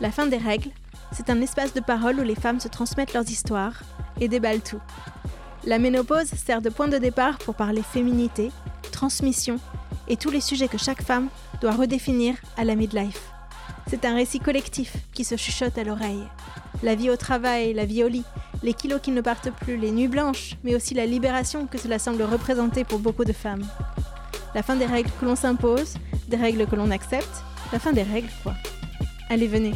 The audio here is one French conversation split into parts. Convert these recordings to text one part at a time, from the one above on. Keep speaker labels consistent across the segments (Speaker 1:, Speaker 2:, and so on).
Speaker 1: La fin des règles, c'est un espace de parole où les femmes se transmettent leurs histoires et déballent tout. La ménopause sert de point de départ pour parler féminité, transmission et tous les sujets que chaque femme doit redéfinir à la midlife. C'est un récit collectif qui se chuchote à l'oreille. La vie au travail, la vie au lit, les kilos qui ne partent plus, les nuits blanches, mais aussi la libération que cela semble représenter pour beaucoup de femmes. La fin des règles que l'on s'impose, des règles que l'on accepte, la fin des règles quoi. Allez, venez.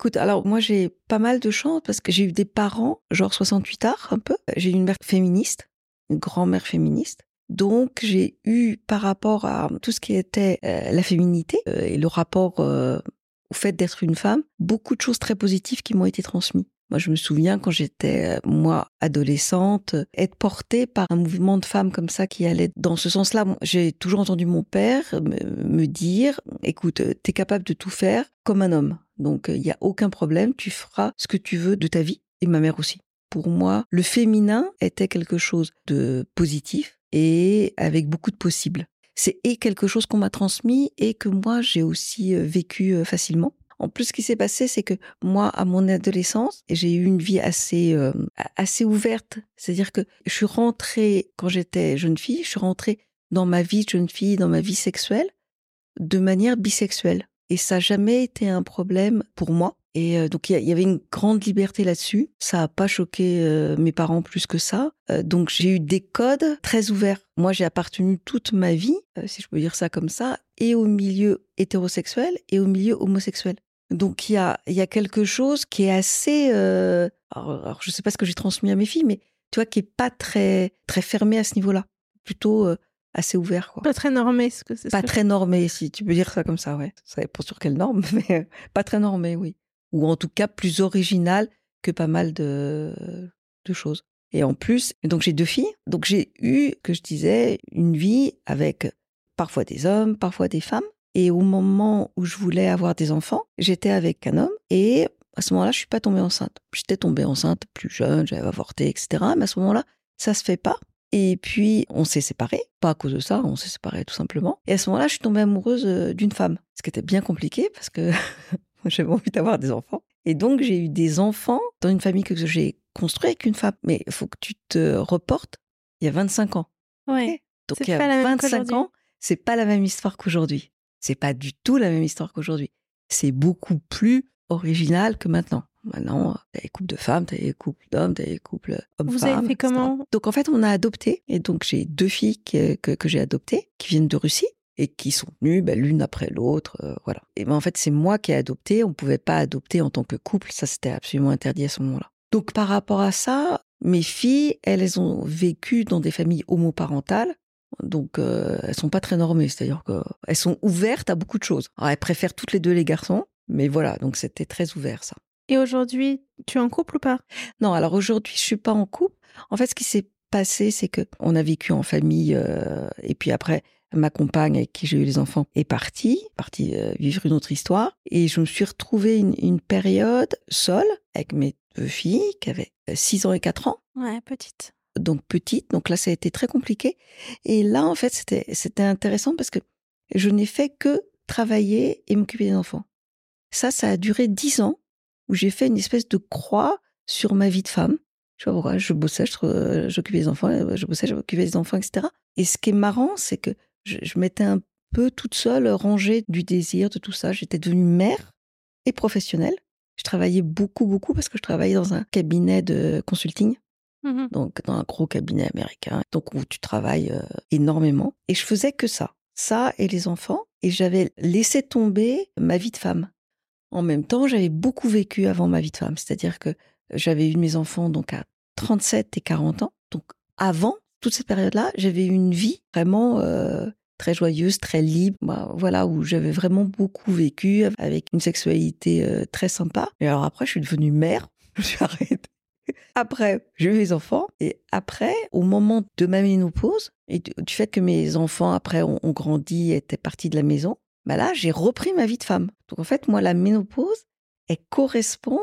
Speaker 2: Écoute, alors moi j'ai pas mal de chance parce que j'ai eu des parents, genre 68 arts un peu. J'ai eu une mère féministe, une grand-mère féministe. Donc j'ai eu par rapport à tout ce qui était euh, la féminité euh, et le rapport euh, au fait d'être une femme, beaucoup de choses très positives qui m'ont été transmises. Moi, je me souviens quand j'étais, moi, adolescente, être portée par un mouvement de femmes comme ça qui allait dans ce sens-là. J'ai toujours entendu mon père me dire, écoute, t'es capable de tout faire comme un homme. Donc, il n'y a aucun problème, tu feras ce que tu veux de ta vie. Et ma mère aussi. Pour moi, le féminin était quelque chose de positif et avec beaucoup de possibles. C'est quelque chose qu'on m'a transmis et que moi, j'ai aussi vécu facilement. En plus, ce qui s'est passé, c'est que moi, à mon adolescence, j'ai eu une vie assez euh, assez ouverte. C'est-à-dire que je suis rentrée quand j'étais jeune fille, je suis rentrée dans ma vie de jeune fille, dans ma vie sexuelle, de manière bisexuelle. Et ça n'a jamais été un problème pour moi. Et euh, donc il y, avait une grande liberté là-dessus. Ça n'a pas choqué euh, mes parents plus que ça. donc j'ai eu des codes très ouverts. Moi j'ai appartenu toute ma vie, si je peux dire ça comme ça, et au milieu hétérosexuel et au milieu homosexuel. Donc il y a, y a quelque chose qui est assez... Euh, alors, je ne sais pas ce que j'ai transmis à mes filles, mais tu vois, qui est pas très, très fermé à ce niveau-là. Plutôt euh, assez ouvert. Quoi.
Speaker 1: Pas très normé, ce que c'est.
Speaker 2: Pas très normé, si tu peux dire ça comme ça, ouais. Ça pas sur quelle norme, mais euh, pas très normé, oui. Ou en tout cas plus original que pas mal de, de choses. Et en plus, donc j'ai deux filles, donc j'ai eu, que je disais, une vie avec parfois des hommes, parfois des femmes. Et au moment où je voulais avoir des enfants, j'étais avec un homme et à ce moment-là, je suis pas tombée enceinte. J'étais tombée enceinte plus jeune, j'avais avorté, etc. Mais à ce moment-là, ça se fait pas. Et puis, on s'est séparés. Pas à cause de ça, on s'est séparés tout simplement. Et à ce moment-là, je suis tombée amoureuse euh, d'une femme. Ce qui était bien compliqué parce que j'avais envie d'avoir des enfants. Et donc, j'ai eu des enfants dans une famille que j'ai construite avec une femme. Mais il faut que tu te reportes il y a 25 ans.
Speaker 1: Ouais.
Speaker 2: Donc, il y a 25 ans, c'est pas la même histoire qu'aujourd'hui. C'est pas du tout la même histoire qu'aujourd'hui. C'est beaucoup plus original que maintenant. Maintenant, t'as des couples de femmes, t'as des couples d'hommes, t'as des couples hommes-femmes.
Speaker 1: Vous avez fait comment
Speaker 2: Donc en fait, on a adopté. Et donc j'ai deux filles que, que, j'ai adoptées, qui viennent de Russie et qui sont venues ben, l'une après l'autre. Euh, voilà. Et ben en fait, c'est moi qui ai adopté. On pouvait pas adopter en tant que couple. Ça, c'était absolument interdit à ce moment-là. Donc par rapport à ça, mes filles, elles ont vécu dans des familles homoparentales donc, euh, elles sont pas très normées, c'est-à-dire qu'elles sont ouvertes à beaucoup de choses. elles préfèrent toutes les deux les garçons, Mais voilà, donc c'était très ouvert ça.
Speaker 1: Et aujourd'hui, tu es en couple ou pas?
Speaker 2: Non, alors aujourd'hui, je suis pas en couple. En fait, ce qui s'est passé, c'est que on a vécu en famille, euh, et puis après, ma compagne avec qui j'ai eu les enfants est partie, partie euh, vivre une autre histoire, et je me suis retrouvée une, une période seule avec mes deux filles qui avaient 6 ans et 4 ans.
Speaker 1: Ouais, petite.
Speaker 2: Donc petite, donc là ça a été très compliqué. Et là en fait c'était c'était intéressant parce que je n'ai fait que travailler et m'occuper des enfants. Ça, ça a duré 10 ans où j'ai fait une espèce de croix sur ma vie de femme. Je sais je bossais, je- j'occupais des enfants, euh, je bossais, j'occupais des enfants, etc. Et ce qui est marrant, c'est que je, je m'étais un peu toute seule rangée du désir, de tout ça. J'étais devenue mère et professionnelle. Je travaillais beaucoup, beaucoup parce que je travaillais dans un cabinet de consulting,
Speaker 1: Mhm.
Speaker 2: donc dans un gros cabinet américain, donc où tu travailles euh, énormément. Et je faisais que ça, ça et les enfants. Et j'avais laissé tomber ma vie de femme. En même temps, j'avais beaucoup vécu avant ma vie de femme. C'est-à-dire que j'avais eu mes enfants donc à 37 et 40 ans. Donc avant toute cette période-là, j'avais eu une vie vraiment euh, très joyeuse, très libre. Bah, voilà, où j'avais vraiment beaucoup vécu avec une sexualité euh, très sympa. Et alors après, je suis devenue mère. Je suis arrêtée. Après, j'ai eu les enfants. Et après, au moment de ma ménopause, et du fait que mes enfants, après, ont, ont grandi, étaient partis de la maison, bah là, j'ai repris ma vie de femme. Donc en fait, moi, la ménopause, elle correspond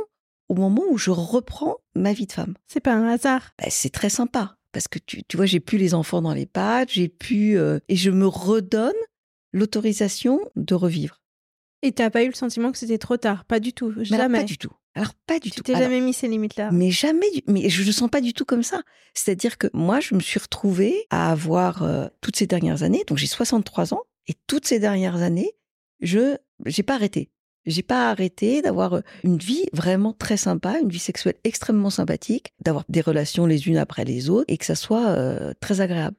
Speaker 2: au moment où je reprends ma vie de femme.
Speaker 1: C'est pas un hasard.
Speaker 2: Bah, c'est très sympa. Parce que tu, tu vois, j'ai plus les enfants dans les pattes, j'ai pu. euh, et je me redonne l'autorisation de revivre.
Speaker 1: Et t'as pas eu le sentiment que c'était trop tard? Pas du tout.
Speaker 2: Alors,
Speaker 1: Jamais.
Speaker 2: pas du tout. Alors, pas du
Speaker 1: tu
Speaker 2: tout.
Speaker 1: t'es
Speaker 2: Alors,
Speaker 1: jamais mis ces limites-là.
Speaker 2: Mais jamais, du- mais je le sens pas du tout comme ça. C'est-à-dire que moi, je me suis retrouvée à avoir euh, toutes ces dernières années, donc j'ai 63 ans, et toutes ces dernières années, je j'ai pas arrêté. J'ai pas arrêté d'avoir euh, une vie vraiment très sympa, une vie sexuelle extrêmement sympathique, d'avoir des relations les unes après les autres, et que ça soit euh, très agréable.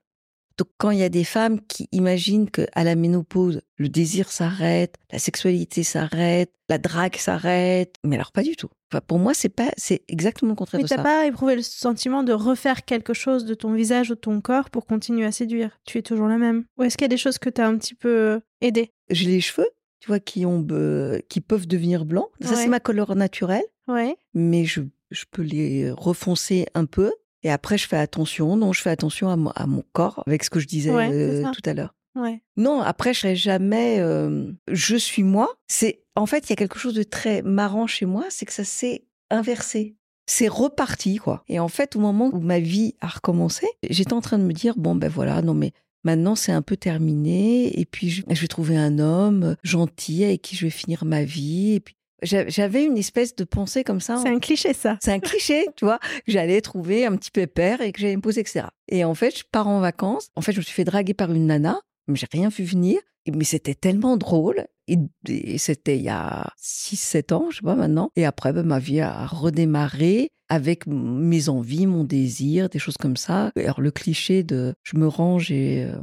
Speaker 2: Donc quand il y a des femmes qui imaginent que à la ménopause, le désir s'arrête, la sexualité s'arrête, la drague s'arrête, mais alors pas du tout. Enfin, pour moi, c'est pas, c'est exactement le contraire
Speaker 1: Mais
Speaker 2: de
Speaker 1: t'as
Speaker 2: ça.
Speaker 1: pas éprouvé le sentiment de refaire quelque chose de ton visage ou de ton corps pour continuer à séduire? Tu es toujours la même? Ou est-ce qu'il y a des choses que t'as un petit peu aidé
Speaker 2: J'ai les cheveux, tu vois, qui ont, euh, qui peuvent devenir blancs. Ça,
Speaker 1: Ouais.
Speaker 2: c'est ma couleur naturelle,
Speaker 1: Ouais.
Speaker 2: mais je, je peux les refoncer un peu. Et après, je fais attention. Non, je fais attention à, mon- à mon corps, avec ce que je disais
Speaker 1: Ouais,
Speaker 2: euh, tout à l'heure.
Speaker 1: Ouais.
Speaker 2: Non, après, je serai jamais. euh, je suis moi. C'est en fait, il y a quelque chose de très marrant chez moi, c'est que ça s'est inversé. C'est reparti, quoi. Et en fait, au moment où ma vie a recommencé, j'étais en train de me dire bon, ben voilà, non mais. Maintenant, c'est un peu terminé, et puis je, vais trouver un homme gentil avec qui je vais finir ma vie. Et puis j'avais une espèce de pensée comme ça.
Speaker 1: C'est un cliché, ça.
Speaker 2: C'est un cliché, tu vois, que j'allais trouver un petit pépère et que j'allais me poser, etc. Et en fait, je pars en vacances. En fait, je me suis fait draguer par une nana, mais j'ai rien vu venir. Mais c'était tellement drôle. Et, et c'était il y a 6-7 ans, je sais pas maintenant. Et après, ben, ma vie a redémarré avec mes envies, mon désir, des choses comme ça. Alors, le cliché de je me range et euh,